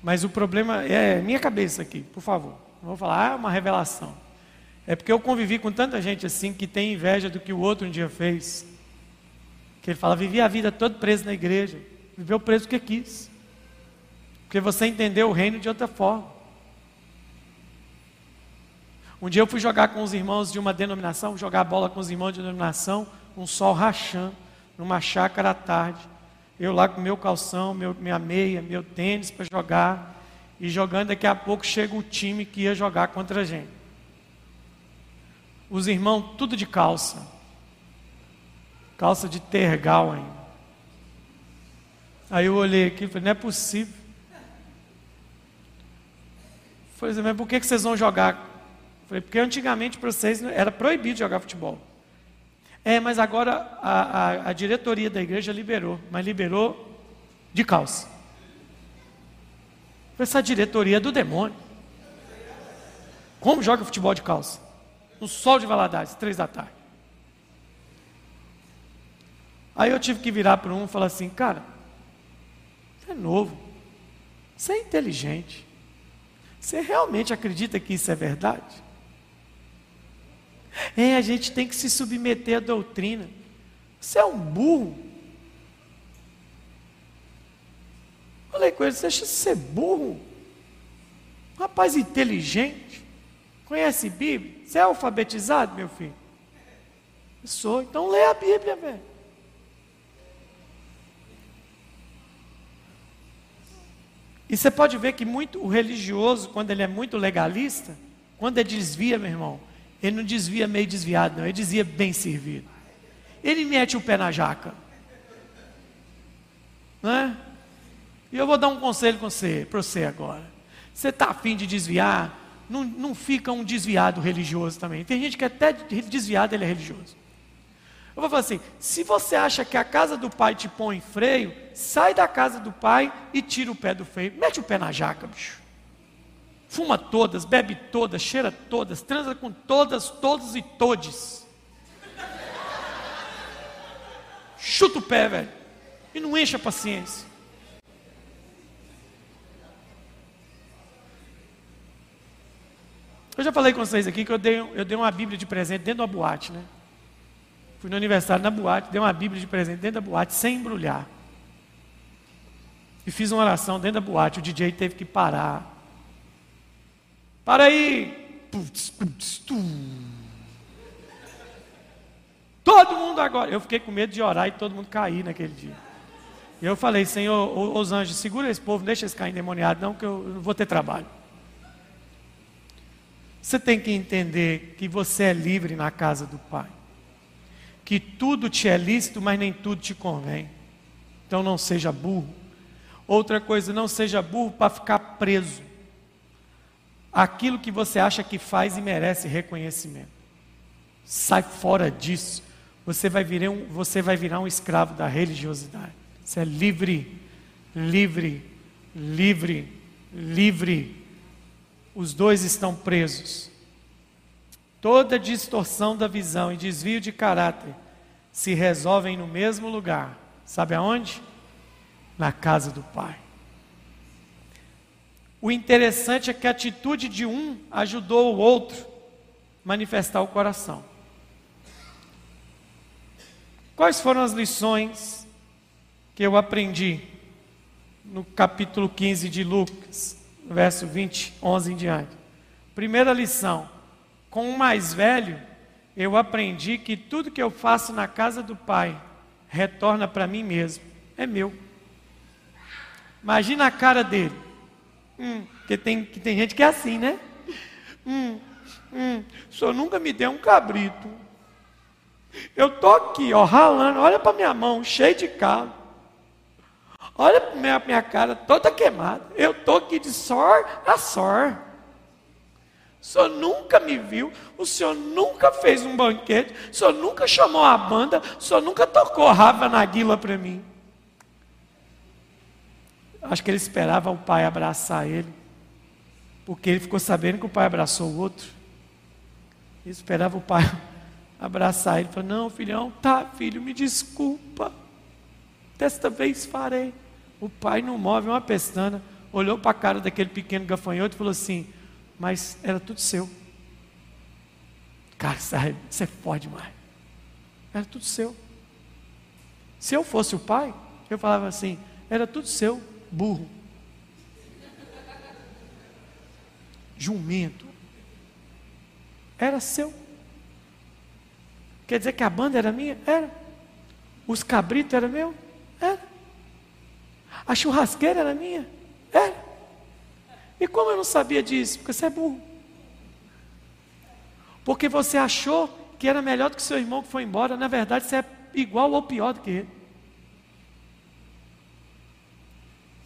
Mas o problema é minha cabeça aqui, por favor. Não vou falar, ah, uma revelação. É porque eu convivi com tanta gente assim que tem inveja do que o outro um dia fez. Que ele fala, vivi a vida toda preso na igreja. Viveu preso porque quis. Porque você entendeu o reino de outra forma. Um dia eu fui jogar com os irmãos de uma denominação, jogar bola com os irmãos de denominação, um sol rachando, numa chácara à tarde. Eu lá com meu calção, meu, minha meia, meu tênis para jogar. E jogando, daqui a pouco chega o time que ia jogar contra a gente. Os irmãos, tudo de calça. Calça de tergal ainda. Aí eu olhei aqui e falei, não é possível. Falei mas por que vocês vão jogar? Falei, porque antigamente para vocês era proibido jogar futebol. É, mas agora a, a, a diretoria da igreja liberou, mas liberou de calça. Essa diretoria é do demônio. Como joga futebol de calça? No sol de Valadares, três da tarde. Aí eu tive que virar para um e falar assim, cara, você é novo, você é inteligente, você realmente acredita que isso é verdade? É, a gente tem que se submeter à doutrina. Você é um burro. Falei com ele, você acha ser burro? Um rapaz inteligente. Conhece Bíblia? Você é alfabetizado, meu filho? Eu sou, então lê a Bíblia, velho. E você pode ver que muito o religioso, quando ele é muito legalista, quando ele desvia, meu irmão, ele não desvia meio desviado, não, ele desvia bem servido. Ele mete o pé na jaca. Né? E eu vou dar um conselho para você, para você agora. Você está afim de desviar? Não, não fica um desviado religioso também. Tem gente que até desviado ele é religioso. Eu vou falar assim: se você acha que a casa do pai te põe em freio, sai da casa do pai e tira o pé do freio. Mete o pé na jaca, bicho fuma todas, bebe todas, cheira todas, transa com todas, todos e todes. Chuta o pé, velho. E não enche a paciência. Eu já falei com vocês aqui que eu dei, eu dei uma Bíblia de presente dentro da boate, né? Fui no aniversário na boate, dei uma Bíblia de presente dentro da boate, sem embrulhar. E fiz uma oração dentro da boate. O DJ teve que parar para aí. Todo mundo agora. Eu fiquei com medo de orar e todo mundo cair naquele dia. E eu falei, Senhor, os anjos, segura esse povo, deixa eles cair endemoniados, não, que eu não vou ter trabalho. Você tem que entender que você é livre na casa do Pai. Que tudo te é lícito, mas nem tudo te convém. Então não seja burro. Outra coisa, não seja burro para ficar preso aquilo que você acha que faz e merece reconhecimento. Sai fora disso. Você vai virar um, você vai virar um escravo da religiosidade. Você é livre, livre, livre, livre. Os dois estão presos. Toda distorção da visão e desvio de caráter se resolvem no mesmo lugar. Sabe aonde? Na casa do Pai. O interessante é que a atitude de um ajudou o outro manifestar o coração. Quais foram as lições que eu aprendi no capítulo 15 de Lucas, verso 20, 11 em diante? Primeira lição: com o mais velho, eu aprendi que tudo que eu faço na casa do Pai retorna para mim mesmo, é meu. Imagina a cara dele. Hum, porque tem, que tem gente que é assim, né? Hum, hum, o senhor nunca me deu um cabrito. Eu tô aqui, ó, ralando, olha para minha mão, cheia de calo. Olha para minha, minha cara toda queimada. Eu tô aqui de sor a sor. O senhor nunca me viu, o senhor nunca fez um banquete, o senhor nunca chamou a banda, o senhor nunca tocou Rafa na guila para mim. Acho que ele esperava o pai abraçar ele, porque ele ficou sabendo que o pai abraçou o outro. Ele esperava o pai abraçar ele. Falou: Não, filhão, tá, filho, me desculpa. Desta vez farei. O pai não move uma pestana, olhou para a cara daquele pequeno gafanhoto e falou assim: Mas era tudo seu. Cara, você é forte demais. Era tudo seu. Se eu fosse o pai, eu falava assim: Era tudo seu, burro. Jumento. Era seu. Quer dizer que a banda era minha? Era. Os cabritos eram meu? Era. A churrasqueira era minha? Era. E como eu não sabia disso? Porque você é burro. Porque você achou que era melhor do que seu irmão que foi embora. Na verdade, você é igual ou pior do que ele.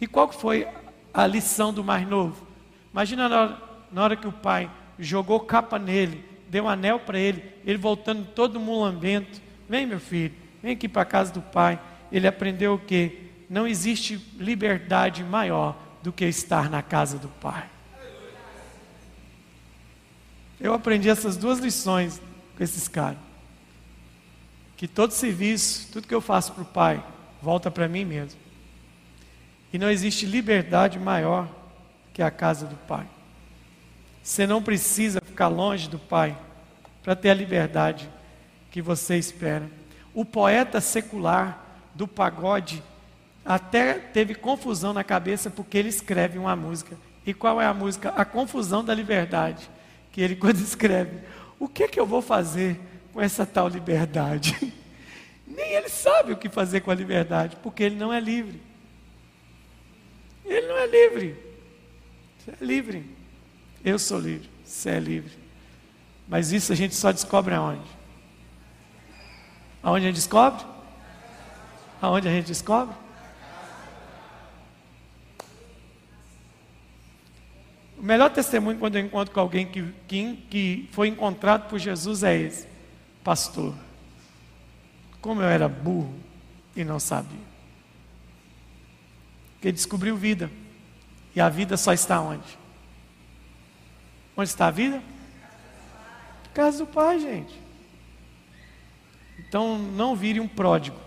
E qual foi a lição do mais novo? Imagina na hora, na hora que o pai jogou capa nele deu um anel para ele, ele voltando todo mulambento. Vem, meu filho, vem aqui para a casa do pai. Ele aprendeu o que? Não existe liberdade maior do que estar na casa do pai. Eu aprendi essas duas lições com esses caras. Que todo serviço, tudo que eu faço para o pai, volta para mim mesmo. E não existe liberdade maior que a casa do pai. Você não precisa ficar longe do Pai para ter a liberdade que você espera. O poeta secular do pagode até teve confusão na cabeça porque ele escreve uma música. E qual é a música? A confusão da liberdade. Que ele, quando escreve, o que, é que eu vou fazer com essa tal liberdade? Nem ele sabe o que fazer com a liberdade, porque ele não é livre. Ele não é livre. Você é livre. Eu sou livre, você é livre. Mas isso a gente só descobre aonde? Aonde a gente descobre? Aonde a gente descobre? O melhor testemunho quando eu encontro com alguém que, que, que foi encontrado por Jesus é esse: Pastor, como eu era burro e não sabia. Porque descobriu vida. E a vida só está onde? Onde está a vida? Casa do Pai, gente. Então não vire um pródigo.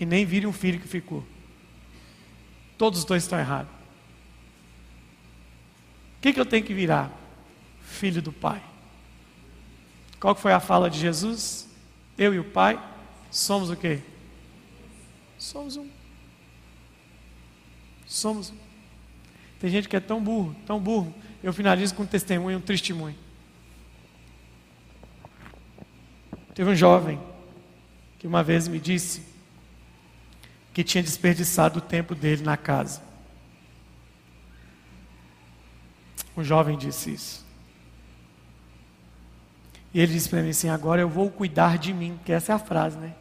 E nem vire um filho que ficou. Todos os dois estão errados. O que, que eu tenho que virar? Filho do Pai. Qual foi a fala de Jesus? Eu e o Pai somos o quê? Somos um. Somos. Tem gente que é tão burro, tão burro, eu finalizo com um testemunho, um testemunho. Teve um jovem que uma vez me disse que tinha desperdiçado o tempo dele na casa. Um jovem disse isso. E ele disse para mim assim: agora eu vou cuidar de mim, que essa é a frase, né?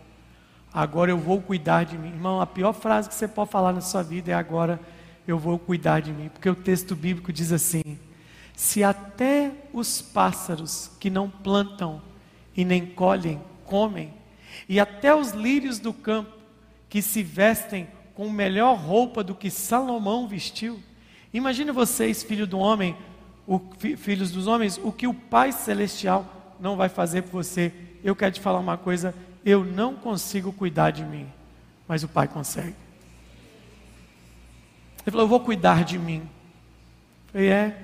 Agora eu vou cuidar de mim. Irmão, a pior frase que você pode falar na sua vida é agora eu vou cuidar de mim. Porque o texto bíblico diz assim: se até os pássaros que não plantam e nem colhem comem, e até os lírios do campo que se vestem com melhor roupa do que Salomão vestiu. Imagine vocês, filho do homem, o, filhos dos homens, o que o Pai Celestial não vai fazer por você. Eu quero te falar uma coisa: eu não consigo cuidar de mim, mas o Pai consegue. Ele falou: Eu vou cuidar de mim. Eu falei: É,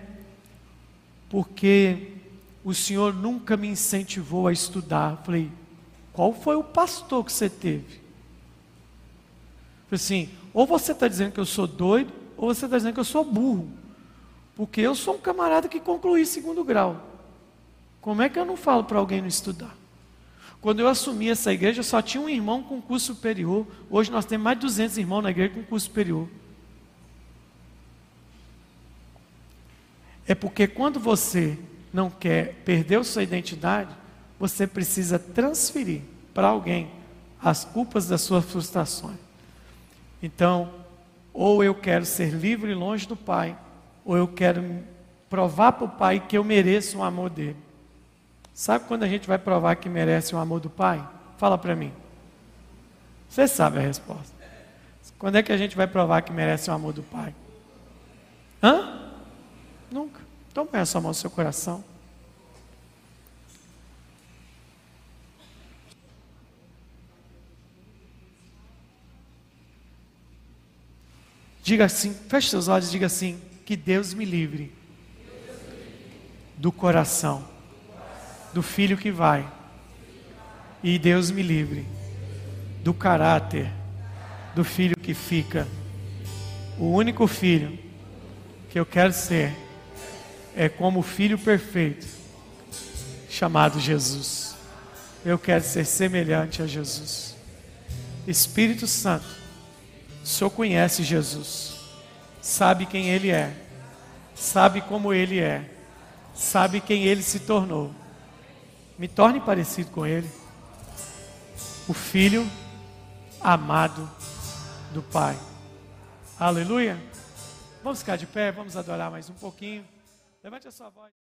porque o Senhor nunca me incentivou a estudar. Eu falei: Qual foi o pastor que você teve? Eu falei assim: Ou você está dizendo que eu sou doido, ou você está dizendo que eu sou burro. Porque eu sou um camarada que concluí segundo grau. Como é que eu não falo para alguém não estudar? Quando eu assumi essa igreja, só tinha um irmão com curso superior. Hoje nós temos mais de 200 irmãos na igreja com curso superior. É porque quando você não quer perder sua identidade, você precisa transferir para alguém as culpas das suas frustrações. Então, ou eu quero ser livre e longe do Pai, ou eu quero provar para o Pai que eu mereço o amor dele. Sabe quando a gente vai provar que merece o amor do Pai? Fala para mim. Você sabe a resposta. Quando é que a gente vai provar que merece o amor do Pai? Hã? Nunca. Então põe a sua mão no seu coração. Diga assim, feche seus olhos e diga assim: que Deus me livre do coração do filho que vai, e Deus me livre do caráter do filho que fica. O único filho que eu quero ser é como o filho perfeito, chamado Jesus. Eu quero ser semelhante a Jesus. Espírito Santo, o Senhor conhece Jesus, sabe quem Ele é, sabe como Ele é, sabe quem Ele se tornou. Me torne parecido com Ele, o Filho amado do Pai. Aleluia. Vamos ficar de pé, vamos adorar mais um pouquinho. Levante a sua voz.